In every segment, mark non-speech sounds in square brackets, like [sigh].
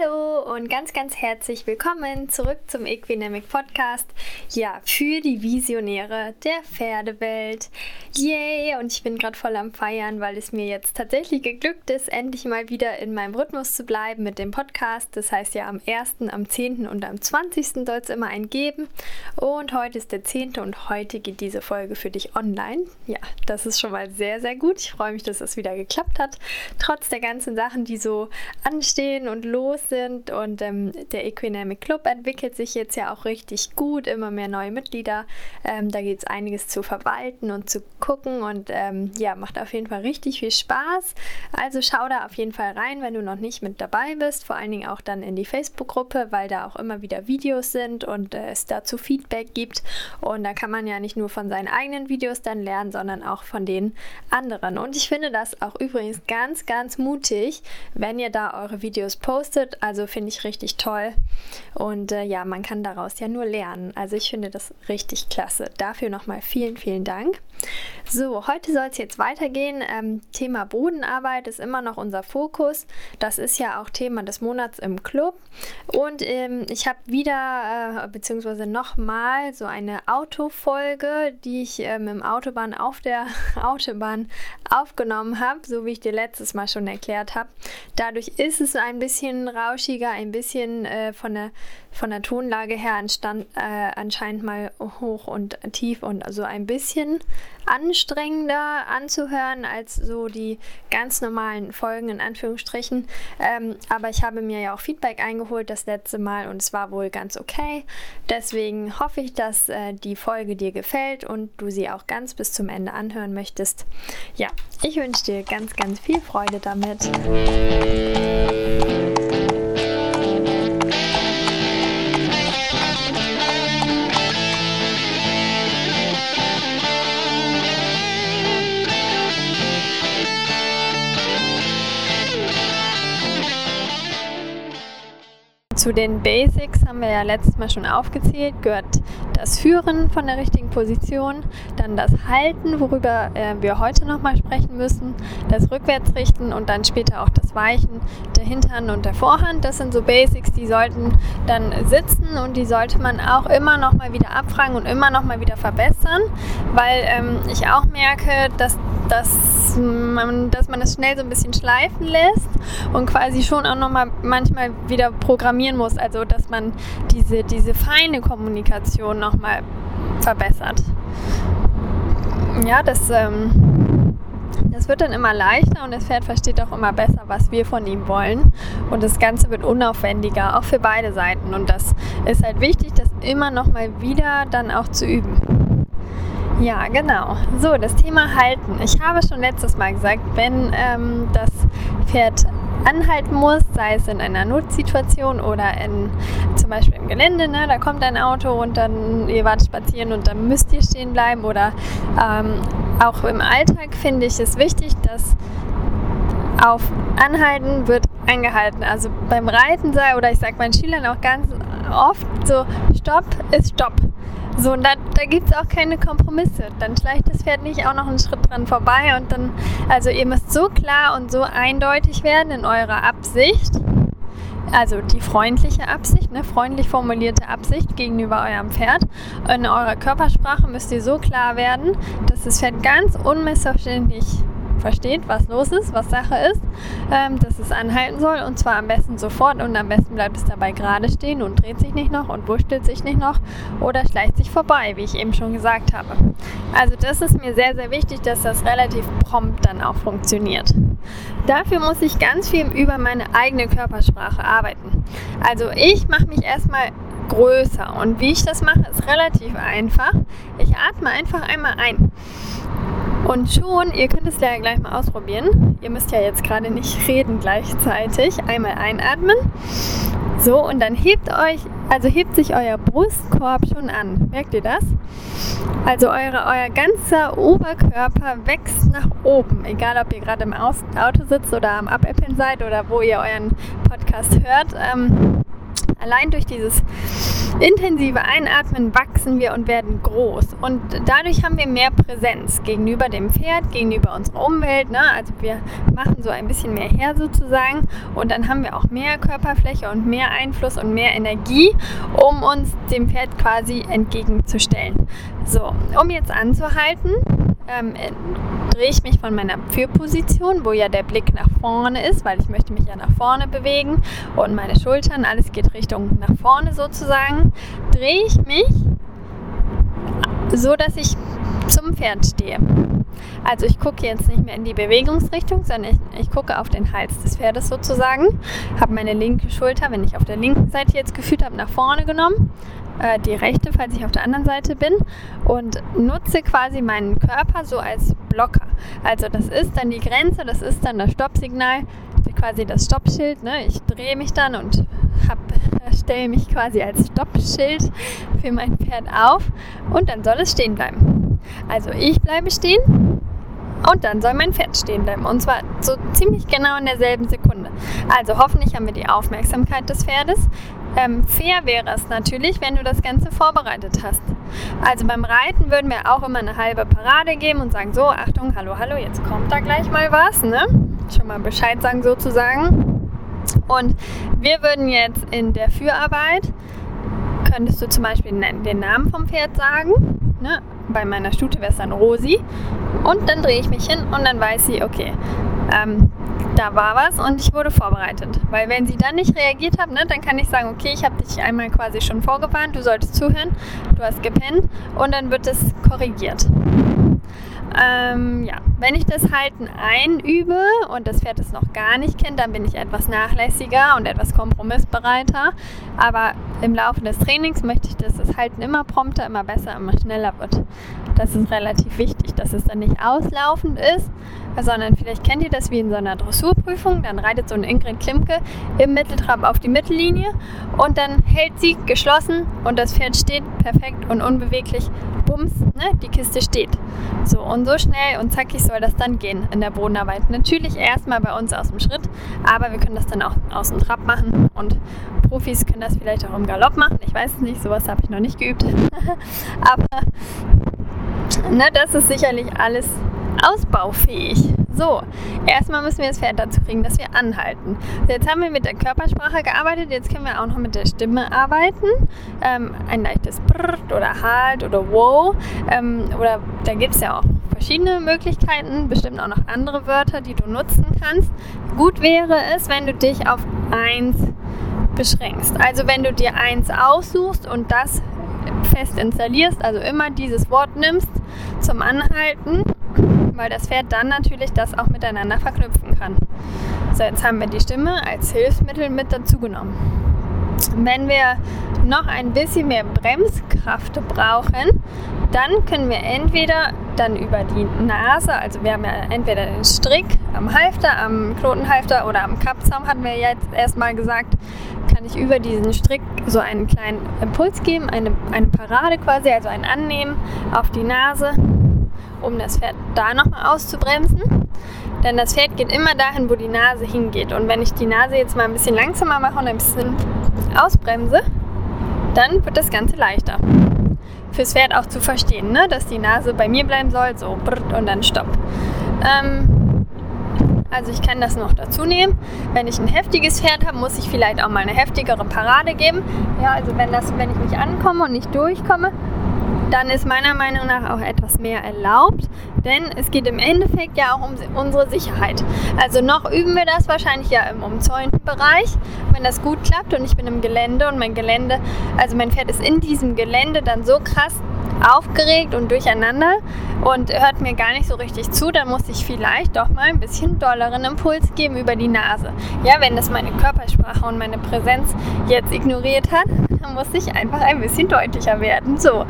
Hallo und ganz, ganz herzlich willkommen zurück zum Equinamic Podcast. Ja, für die Visionäre der Pferdewelt. Yay! Und ich bin gerade voll am Feiern, weil es mir jetzt tatsächlich geglückt ist, endlich mal wieder in meinem Rhythmus zu bleiben mit dem Podcast. Das heißt ja, am 1., am 10. und am 20. soll es immer einen geben. Und heute ist der 10. und heute geht diese Folge für dich online. Ja, das ist schon mal sehr, sehr gut. Ich freue mich, dass es das wieder geklappt hat. Trotz der ganzen Sachen, die so anstehen und los sind und ähm, der Equinamic Club entwickelt sich jetzt ja auch richtig gut, immer mehr neue Mitglieder. Ähm, da geht es einiges zu verwalten und zu gucken und ähm, ja, macht auf jeden Fall richtig viel Spaß. Also schau da auf jeden Fall rein, wenn du noch nicht mit dabei bist, vor allen Dingen auch dann in die Facebook-Gruppe, weil da auch immer wieder Videos sind und äh, es dazu Feedback gibt und da kann man ja nicht nur von seinen eigenen Videos dann lernen, sondern auch von den anderen. Und ich finde das auch übrigens ganz, ganz mutig, wenn ihr da eure Videos postet Also finde ich richtig toll. Und äh, ja, man kann daraus ja nur lernen. Also ich finde das richtig klasse. Dafür nochmal vielen, vielen Dank. So, heute soll es jetzt weitergehen. Ähm, Thema Bodenarbeit ist immer noch unser Fokus. Das ist ja auch Thema des Monats im Club. Und ähm, ich habe wieder, äh, beziehungsweise nochmal, so eine Autofolge, die ich ähm, im Autobahn auf der [laughs] Autobahn aufgenommen habe, so wie ich dir letztes Mal schon erklärt habe. Dadurch ist es ein bisschen rauschiger, ein bisschen äh, von, der, von der Tonlage her anstand, äh, anscheinend mal hoch und tief und also ein bisschen anstrengender anzuhören als so die ganz normalen Folgen in Anführungsstrichen. Ähm, aber ich habe mir ja auch Feedback eingeholt das letzte Mal und es war wohl ganz okay. Deswegen hoffe ich, dass äh, die Folge dir gefällt und du sie auch ganz bis zum Ende anhören möchtest. Ja, ich wünsche dir ganz, ganz viel Freude damit. Zu den Basics haben wir ja letztes Mal schon aufgezählt, gehört das Führen von der richtigen Position, dann das Halten, worüber äh, wir heute nochmal sprechen müssen, das Rückwärtsrichten und dann später auch das Weichen der Hinterhand und der Vorhand. Das sind so Basics, die sollten dann sitzen und die sollte man auch immer nochmal wieder abfragen und immer nochmal wieder verbessern, weil ähm, ich auch merke, dass, dass, man, dass man das schnell so ein bisschen schleifen lässt und quasi schon auch nochmal manchmal wieder programmieren muss, also dass man diese, diese feine Kommunikation nochmal verbessert. Ja, das, ähm, das wird dann immer leichter und das Pferd versteht auch immer besser, was wir von ihm wollen. Und das Ganze wird unaufwendiger, auch für beide Seiten. Und das ist halt wichtig, das immer nochmal wieder dann auch zu üben. Ja, genau. So, das Thema Halten. Ich habe schon letztes Mal gesagt, wenn ähm, das Pferd anhalten muss, sei es in einer Notsituation oder in, zum Beispiel im Gelände, ne, da kommt ein Auto und dann ihr wart spazieren und dann müsst ihr stehen bleiben oder ähm, auch im Alltag finde ich es wichtig, dass auf Anhalten wird angehalten. Also beim Reiten sei oder ich sage meinen Schülern auch ganz oft so, Stopp ist Stopp. So, und da, da gibt es auch keine Kompromisse. Dann schleicht das Pferd nicht auch noch einen Schritt dran vorbei und dann, also ihr müsst so klar und so eindeutig werden in eurer Absicht. Also die freundliche Absicht, ne, freundlich formulierte Absicht gegenüber eurem Pferd. In eurer Körpersprache müsst ihr so klar werden, dass das Pferd ganz unmissverständlich versteht, was los ist, was Sache ist, ähm, dass es anhalten soll und zwar am besten sofort und am besten bleibt es dabei gerade stehen und dreht sich nicht noch und wurschtelt sich nicht noch oder schleicht sich vorbei, wie ich eben schon gesagt habe. Also das ist mir sehr, sehr wichtig, dass das relativ prompt dann auch funktioniert. Dafür muss ich ganz viel über meine eigene Körpersprache arbeiten. Also ich mache mich erstmal größer und wie ich das mache, ist relativ einfach. Ich atme einfach einmal ein. Und schon, ihr könnt es ja gleich mal ausprobieren. Ihr müsst ja jetzt gerade nicht reden gleichzeitig. Einmal einatmen. So, und dann hebt euch, also hebt sich euer Brustkorb schon an. Merkt ihr das? Also eure, euer ganzer Oberkörper wächst nach oben. Egal, ob ihr gerade im Auto sitzt oder am Abäppeln seid oder wo ihr euren Podcast hört. Ähm, allein durch dieses intensive Einatmen wachsen wir und werden groß. Und dadurch haben wir mehr Präsenz gegenüber dem Pferd, gegenüber unserer Umwelt. Ne? Also wir machen so ein bisschen mehr her sozusagen. Und dann haben wir auch mehr Körperfläche und mehr Einfluss und mehr Energie, um uns dem Pferd quasi entgegenzustellen. So, um jetzt anzuhalten, ähm, äh, drehe ich mich von meiner Führposition, wo ja der Blick nach vorne ist, weil ich möchte mich ja nach vorne bewegen und meine Schultern, alles geht Richtung nach vorne sozusagen, drehe ich mich so, dass ich zum Pferd stehe. Also ich gucke jetzt nicht mehr in die Bewegungsrichtung, sondern ich, ich gucke auf den Hals des Pferdes sozusagen, habe meine linke Schulter, wenn ich auf der linken Seite jetzt gefühlt habe, nach vorne genommen, äh, die rechte, falls ich auf der anderen Seite bin und nutze quasi meinen Körper so als Blocker. Also das ist dann die Grenze, das ist dann das Stoppsignal, quasi das Stoppschild. Ne? Ich drehe mich dann und [laughs] stelle mich quasi als Stoppschild für mein Pferd auf und dann soll es stehen bleiben. Also ich bleibe stehen und dann soll mein Pferd stehen bleiben. Und zwar so ziemlich genau in derselben Sekunde. Also hoffentlich haben wir die Aufmerksamkeit des Pferdes. Ähm, fair wäre es natürlich, wenn du das Ganze vorbereitet hast. Also beim Reiten würden wir auch immer eine halbe Parade geben und sagen, so, Achtung, hallo, hallo, jetzt kommt da gleich mal was. Ne? Schon mal Bescheid sagen sozusagen. Und wir würden jetzt in der Führarbeit, könntest du zum Beispiel den Namen vom Pferd sagen. Ne? Bei meiner Stute wäre es dann Rosi. Und dann drehe ich mich hin und dann weiß sie, okay, ähm, da war was und ich wurde vorbereitet. Weil wenn sie dann nicht reagiert hat, ne, dann kann ich sagen, okay, ich habe dich einmal quasi schon vorgewarnt, du solltest zuhören, du hast gepennt und dann wird es korrigiert. Ähm, ja, wenn ich das Halten einübe und das Pferd es noch gar nicht kennt, dann bin ich etwas nachlässiger und etwas kompromissbereiter. Aber im Laufe des Trainings möchte ich, dass das Halten immer prompter, immer besser, immer schneller wird. Das ist relativ wichtig, dass es dann nicht auslaufend ist, sondern vielleicht kennt ihr das wie in so einer Dressurprüfung. Dann reitet so eine Ingrid Klimke im Mitteltrab auf die Mittellinie und dann hält sie geschlossen und das Pferd steht perfekt und unbeweglich. Bums, ne, die Kiste steht. So und so schnell und zackig soll das dann gehen in der Bodenarbeit. Natürlich erstmal bei uns aus dem Schritt, aber wir können das dann auch aus dem Trab machen und Profis können das vielleicht auch im Galopp machen. Ich weiß es nicht, sowas habe ich noch nicht geübt. [laughs] aber ne, das ist sicherlich alles ausbaufähig. So, erstmal müssen wir das Pferd dazu kriegen, dass wir anhalten. Jetzt haben wir mit der Körpersprache gearbeitet, jetzt können wir auch noch mit der Stimme arbeiten. Ähm, ein leichtes Brrrt oder Halt oder Wow. Ähm, oder da gibt es ja auch verschiedene Möglichkeiten, bestimmt auch noch andere Wörter, die du nutzen kannst. Gut wäre es, wenn du dich auf eins beschränkst. Also wenn du dir eins aussuchst und das fest installierst, also immer dieses Wort nimmst zum Anhalten weil das Pferd dann natürlich das auch miteinander verknüpfen kann. So, jetzt haben wir die Stimme als Hilfsmittel mit dazu genommen. Wenn wir noch ein bisschen mehr Bremskraft brauchen, dann können wir entweder dann über die Nase, also wir haben ja entweder den Strick am Halfter, am Knotenhalfter oder am Kappzaum, hatten wir jetzt erstmal gesagt, kann ich über diesen Strick so einen kleinen Impuls geben, eine, eine Parade quasi, also ein Annehmen auf die Nase um das Pferd da nochmal auszubremsen. Denn das Pferd geht immer dahin, wo die Nase hingeht. Und wenn ich die Nase jetzt mal ein bisschen langsamer mache und ein bisschen ausbremse, dann wird das Ganze leichter. Fürs Pferd auch zu verstehen, ne? dass die Nase bei mir bleiben soll, so und dann stopp. Ähm, also ich kann das noch dazu nehmen. Wenn ich ein heftiges Pferd habe, muss ich vielleicht auch mal eine heftigere Parade geben. Ja, also wenn, das, wenn ich nicht ankomme und nicht durchkomme, dann ist meiner Meinung nach auch etwas mehr erlaubt, denn es geht im Endeffekt ja auch um unsere Sicherheit. Also noch üben wir das wahrscheinlich ja im umzäunten Bereich. Wenn das gut klappt und ich bin im Gelände und mein Gelände, also mein Pferd ist in diesem Gelände dann so krass aufgeregt und durcheinander und hört mir gar nicht so richtig zu, dann muss ich vielleicht doch mal ein bisschen dolleren Impuls geben über die Nase. Ja, wenn das meine Körpersprache und meine Präsenz jetzt ignoriert hat, dann muss ich einfach ein bisschen deutlicher werden. So.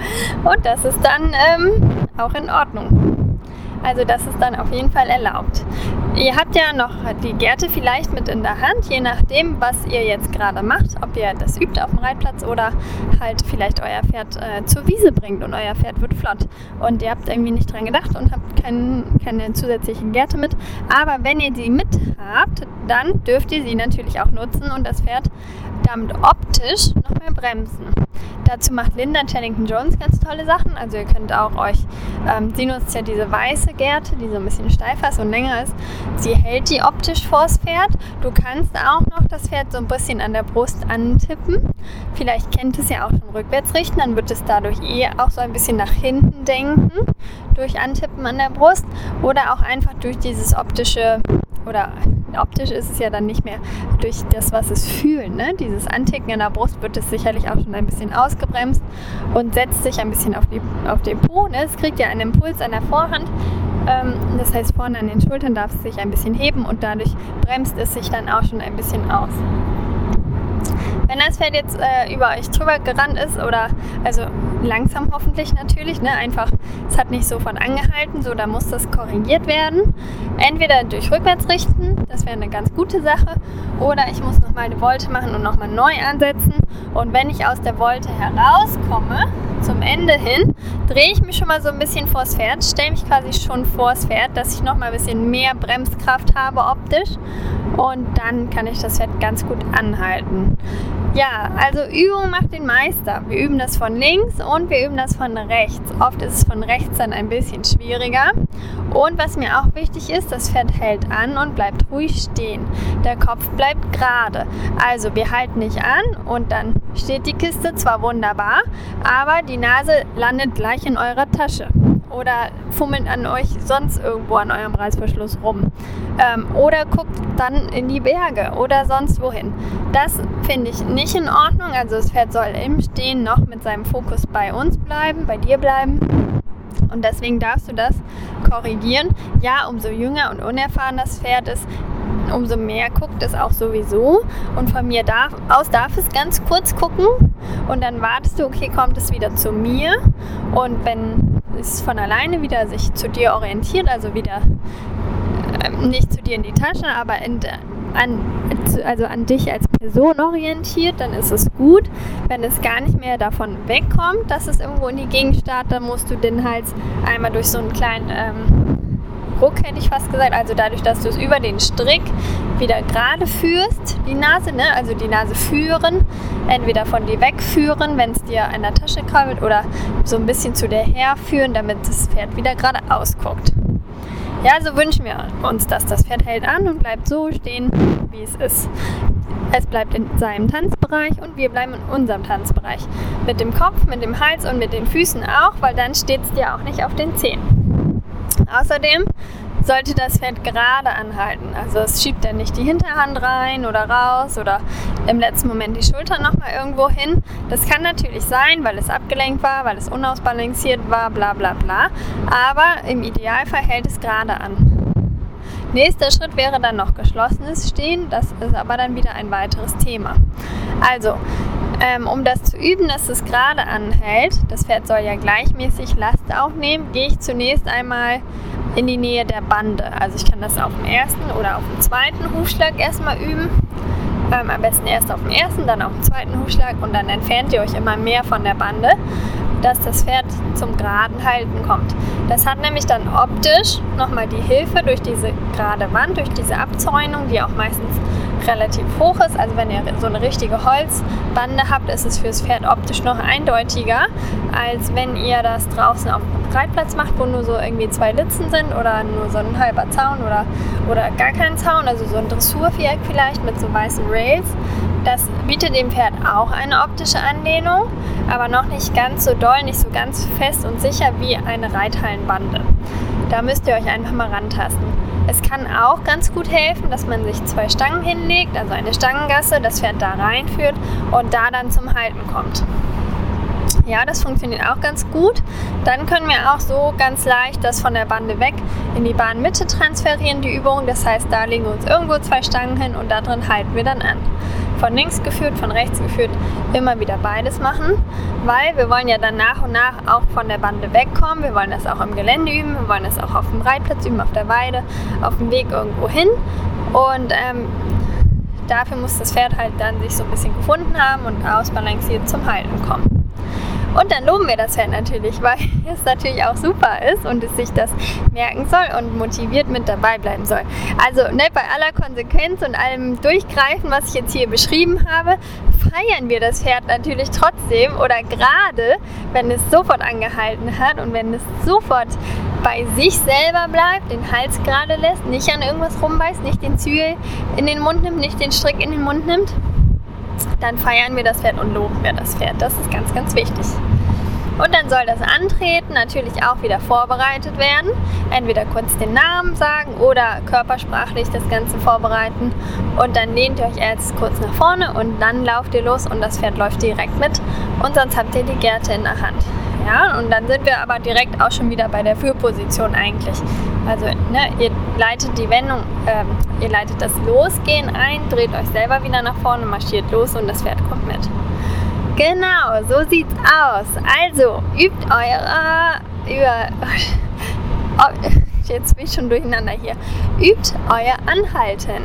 Und das ist dann ähm, auch in Ordnung. Also das ist dann auf jeden Fall erlaubt. Ihr habt ja noch die Gerte vielleicht mit in der Hand, je nachdem, was ihr jetzt gerade macht, ob ihr das übt auf dem Reitplatz oder halt vielleicht euer Pferd äh, zur Wiese bringt und euer Pferd wird flott. Und ihr habt irgendwie nicht dran gedacht und habt kein, keine zusätzlichen Gerte mit. Aber wenn ihr die mit habt, dann dürft ihr sie natürlich auch nutzen und das Pferd damit optisch noch mehr bremsen. Dazu macht Linda Chellington Jones ganz tolle Sachen. Also ihr könnt auch euch, ähm, sie nutzt ja diese weiße Gerte, die so ein bisschen steifer ist und länger ist. Sie hält die optisch vors Pferd. Du kannst auch noch das Pferd so ein bisschen an der Brust antippen. Vielleicht kennt es ja auch schon rückwärts richten, dann wird es dadurch eh auch so ein bisschen nach hinten denken, durch Antippen an der Brust oder auch einfach durch dieses optische oder optisch ist es ja dann nicht mehr durch das, was es fühlen. Ne? Dieses Anticken in der Brust wird es sicherlich auch schon ein bisschen ausgebremst und setzt sich ein bisschen auf, die, auf den Po. Ne? Es kriegt ja einen Impuls an der Vorhand. Ähm, das heißt, vorne an den Schultern darf es sich ein bisschen heben und dadurch bremst es sich dann auch schon ein bisschen aus. Wenn das Pferd jetzt äh, über euch drüber gerannt ist oder also langsam hoffentlich natürlich, ne, einfach es hat nicht sofort angehalten, so da muss das korrigiert werden. Entweder durch Rückwärtsrichten, das wäre eine ganz gute Sache, oder ich muss nochmal eine Volte machen und nochmal neu ansetzen. Und wenn ich aus der Volte herauskomme, Ende hin, drehe ich mich schon mal so ein bisschen vors Pferd, stelle mich quasi schon vors Pferd, dass ich nochmal ein bisschen mehr Bremskraft habe optisch und dann kann ich das Pferd ganz gut anhalten. Ja, also Übung macht den Meister. Wir üben das von links und wir üben das von rechts. Oft ist es von rechts dann ein bisschen schwieriger. Und was mir auch wichtig ist, das Pferd hält an und bleibt ruhig stehen. Der Kopf bleibt gerade. Also wir halten nicht an und dann steht die Kiste zwar wunderbar, aber die Nase landet gleich in eurer Tasche oder fummelt an euch sonst irgendwo an eurem Reißverschluss rum. Ähm, oder guckt dann in die Berge oder sonst wohin. Das finde ich nicht in Ordnung. Also das Pferd soll im Stehen noch mit seinem Fokus bei uns bleiben, bei dir bleiben. Und deswegen darfst du das korrigieren. Ja, umso jünger und unerfahren das Pferd ist, umso mehr guckt es auch sowieso. Und von mir darf, aus darf es ganz kurz gucken und dann wartest du, okay, kommt es wieder zu mir. Und wenn es von alleine wieder sich zu dir orientiert, also wieder äh, nicht zu dir in die Tasche, aber in, an, also an dich als Person orientiert, dann ist es gut. Wenn es gar nicht mehr davon wegkommt, dass es irgendwo in die Gegend startet, dann musst du den Hals einmal durch so einen kleinen ähm, Ruck, hätte ich fast gesagt. Also dadurch, dass du es über den Strick wieder gerade führst, die Nase, ne? also die Nase führen, entweder von dir wegführen, wenn es dir an der Tasche krabbelt, oder so ein bisschen zu dir herführen, damit das Pferd wieder gerade ausguckt. Ja, so wünschen wir uns dass Das Pferd hält an und bleibt so stehen, wie es ist. Es bleibt in seinem Tanzbereich und wir bleiben in unserem Tanzbereich. Mit dem Kopf, mit dem Hals und mit den Füßen auch, weil dann steht es dir auch nicht auf den Zehen. Außerdem sollte das Pferd gerade anhalten. Also es schiebt dann nicht die Hinterhand rein oder raus oder im letzten Moment die Schulter nochmal irgendwo hin. Das kann natürlich sein, weil es abgelenkt war, weil es unausbalanciert war, bla bla bla. Aber im Idealfall hält es gerade an. Nächster Schritt wäre dann noch geschlossenes Stehen. Das ist aber dann wieder ein weiteres Thema. Also, ähm, um das zu üben, dass es gerade anhält, das Pferd soll ja gleichmäßig Last aufnehmen, gehe ich zunächst einmal in die Nähe der Bande. Also ich kann das auf dem ersten oder auf dem zweiten Hufschlag erstmal üben. Ähm, am besten erst auf dem ersten, dann auf dem zweiten Hufschlag und dann entfernt ihr euch immer mehr von der Bande, dass das Pferd zum geraden Halten kommt. Das hat nämlich dann optisch nochmal die Hilfe durch diese gerade Wand, durch diese Abzäunung, die auch meistens relativ hoch ist. Also wenn ihr so eine richtige Holzbande habt, ist es fürs Pferd optisch noch eindeutiger, als wenn ihr das draußen auf dem Reitplatz macht, wo nur so irgendwie zwei Litzen sind oder nur so ein halber Zaun oder, oder gar kein Zaun, also so ein Dressurviereck vielleicht mit so weißen Rails. Das bietet dem Pferd auch eine optische Anlehnung, aber noch nicht ganz so doll, nicht so ganz fest und sicher wie eine Reithallenbande. Da müsst ihr euch einfach mal rantasten. Es kann auch ganz gut helfen, dass man sich zwei Stangen hinlegt, also eine Stangengasse, das Pferd da reinführt und da dann zum Halten kommt. Ja, das funktioniert auch ganz gut. Dann können wir auch so ganz leicht das von der Bande weg in die Bahnmitte transferieren, die Übung. Das heißt, da legen wir uns irgendwo zwei Stangen hin und da drin halten wir dann an. Von links geführt, von rechts geführt, immer wieder beides machen, weil wir wollen ja dann nach und nach auch von der Bande wegkommen. Wir wollen das auch im Gelände üben, wir wollen das auch auf dem Reitplatz üben, auf der Weide, auf dem Weg irgendwo hin. Und ähm, dafür muss das Pferd halt dann sich so ein bisschen gefunden haben und ausbalanciert zum Halten kommen. Und dann loben wir das Pferd natürlich, [laughs] weil es natürlich auch super ist und es sich das merken soll und motiviert mit dabei bleiben soll. Also ne, bei aller Konsequenz und allem Durchgreifen, was ich jetzt hier beschrieben habe, feiern wir das Pferd natürlich trotzdem oder gerade, wenn es sofort angehalten hat und wenn es sofort bei sich selber bleibt, den Hals gerade lässt, nicht an irgendwas rumbeißt, nicht den Zügel in den Mund nimmt, nicht den Strick in den Mund nimmt, dann feiern wir das Pferd und loben wir das Pferd. Das ist ganz, ganz wichtig. Und dann soll das Antreten natürlich auch wieder vorbereitet werden. Entweder kurz den Namen sagen oder körpersprachlich das Ganze vorbereiten. Und dann lehnt ihr euch erst kurz nach vorne und dann lauft ihr los und das Pferd läuft direkt mit. Und sonst habt ihr die Gerte in der Hand. Ja, und dann sind wir aber direkt auch schon wieder bei der Führposition eigentlich. Also ne, ihr leitet die Wendung, ähm, ihr leitet das Losgehen ein, dreht euch selber wieder nach vorne, marschiert los und das Pferd kommt mit. Genau, so sieht's aus. Also übt eure über [laughs] jetzt bin ich schon durcheinander hier. Übt euer Anhalten.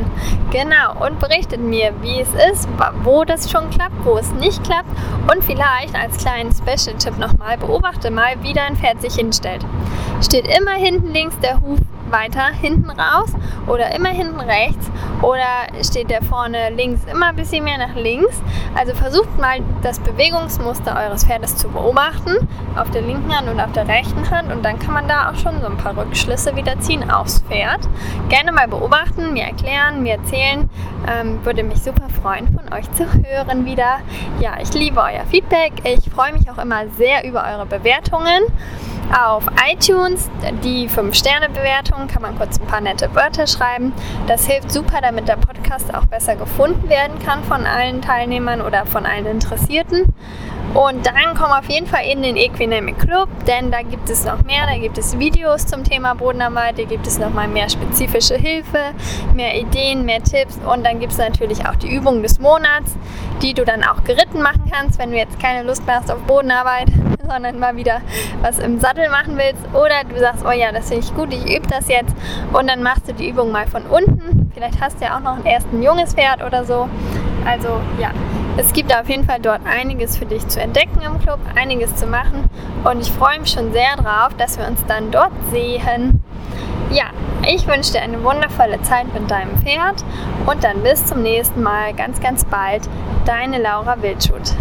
Genau, und berichtet mir, wie es ist, wo das schon klappt, wo es nicht klappt. Und vielleicht als kleinen Special-Tipp nochmal, beobachte mal, wie dein Pferd sich hinstellt. Steht immer hinten links der Huf weiter hinten raus oder immer hinten rechts oder steht der vorne links immer ein bisschen mehr nach links. Also versucht mal das Bewegungsmuster eures Pferdes zu beobachten auf der linken Hand und auf der rechten Hand und dann kann man da auch schon so ein paar Rückschlüsse wieder ziehen aufs Pferd. Gerne mal beobachten, mir erklären, mir erzählen. Ähm, würde mich super freuen, von euch zu hören wieder. Ja, ich liebe euer Feedback. Ich freue mich auch immer sehr über eure Bewertungen auf iTunes. Die 5-Sterne-Bewertung kann man kurz ein paar nette Wörter schreiben. Das hilft super, damit der Podcast auch besser gefunden werden kann von allen Teilnehmern oder von allen Interessierten. Und dann komm auf jeden Fall in den Equinamic Club, denn da gibt es noch mehr. Da gibt es Videos zum Thema Bodenarbeit, da gibt es noch mal mehr spezifische Hilfe, mehr Ideen, mehr Tipps und dann gibt es natürlich auch die Übungen des Monats, die du dann auch geritten machen kannst, wenn du jetzt keine Lust mehr hast auf Bodenarbeit, sondern mal wieder was im Sattel machen willst. Oder du sagst, oh ja, das finde ich gut, ich übe das jetzt und dann machst du die Übung mal von unten. Vielleicht hast du ja auch noch ein erstes junges Pferd oder so. Also ja, es gibt auf jeden Fall dort einiges für dich zu entdecken im Club, einiges zu machen und ich freue mich schon sehr drauf, dass wir uns dann dort sehen. Ja, ich wünsche dir eine wundervolle Zeit mit deinem Pferd und dann bis zum nächsten Mal, ganz, ganz bald, deine Laura Wildschut.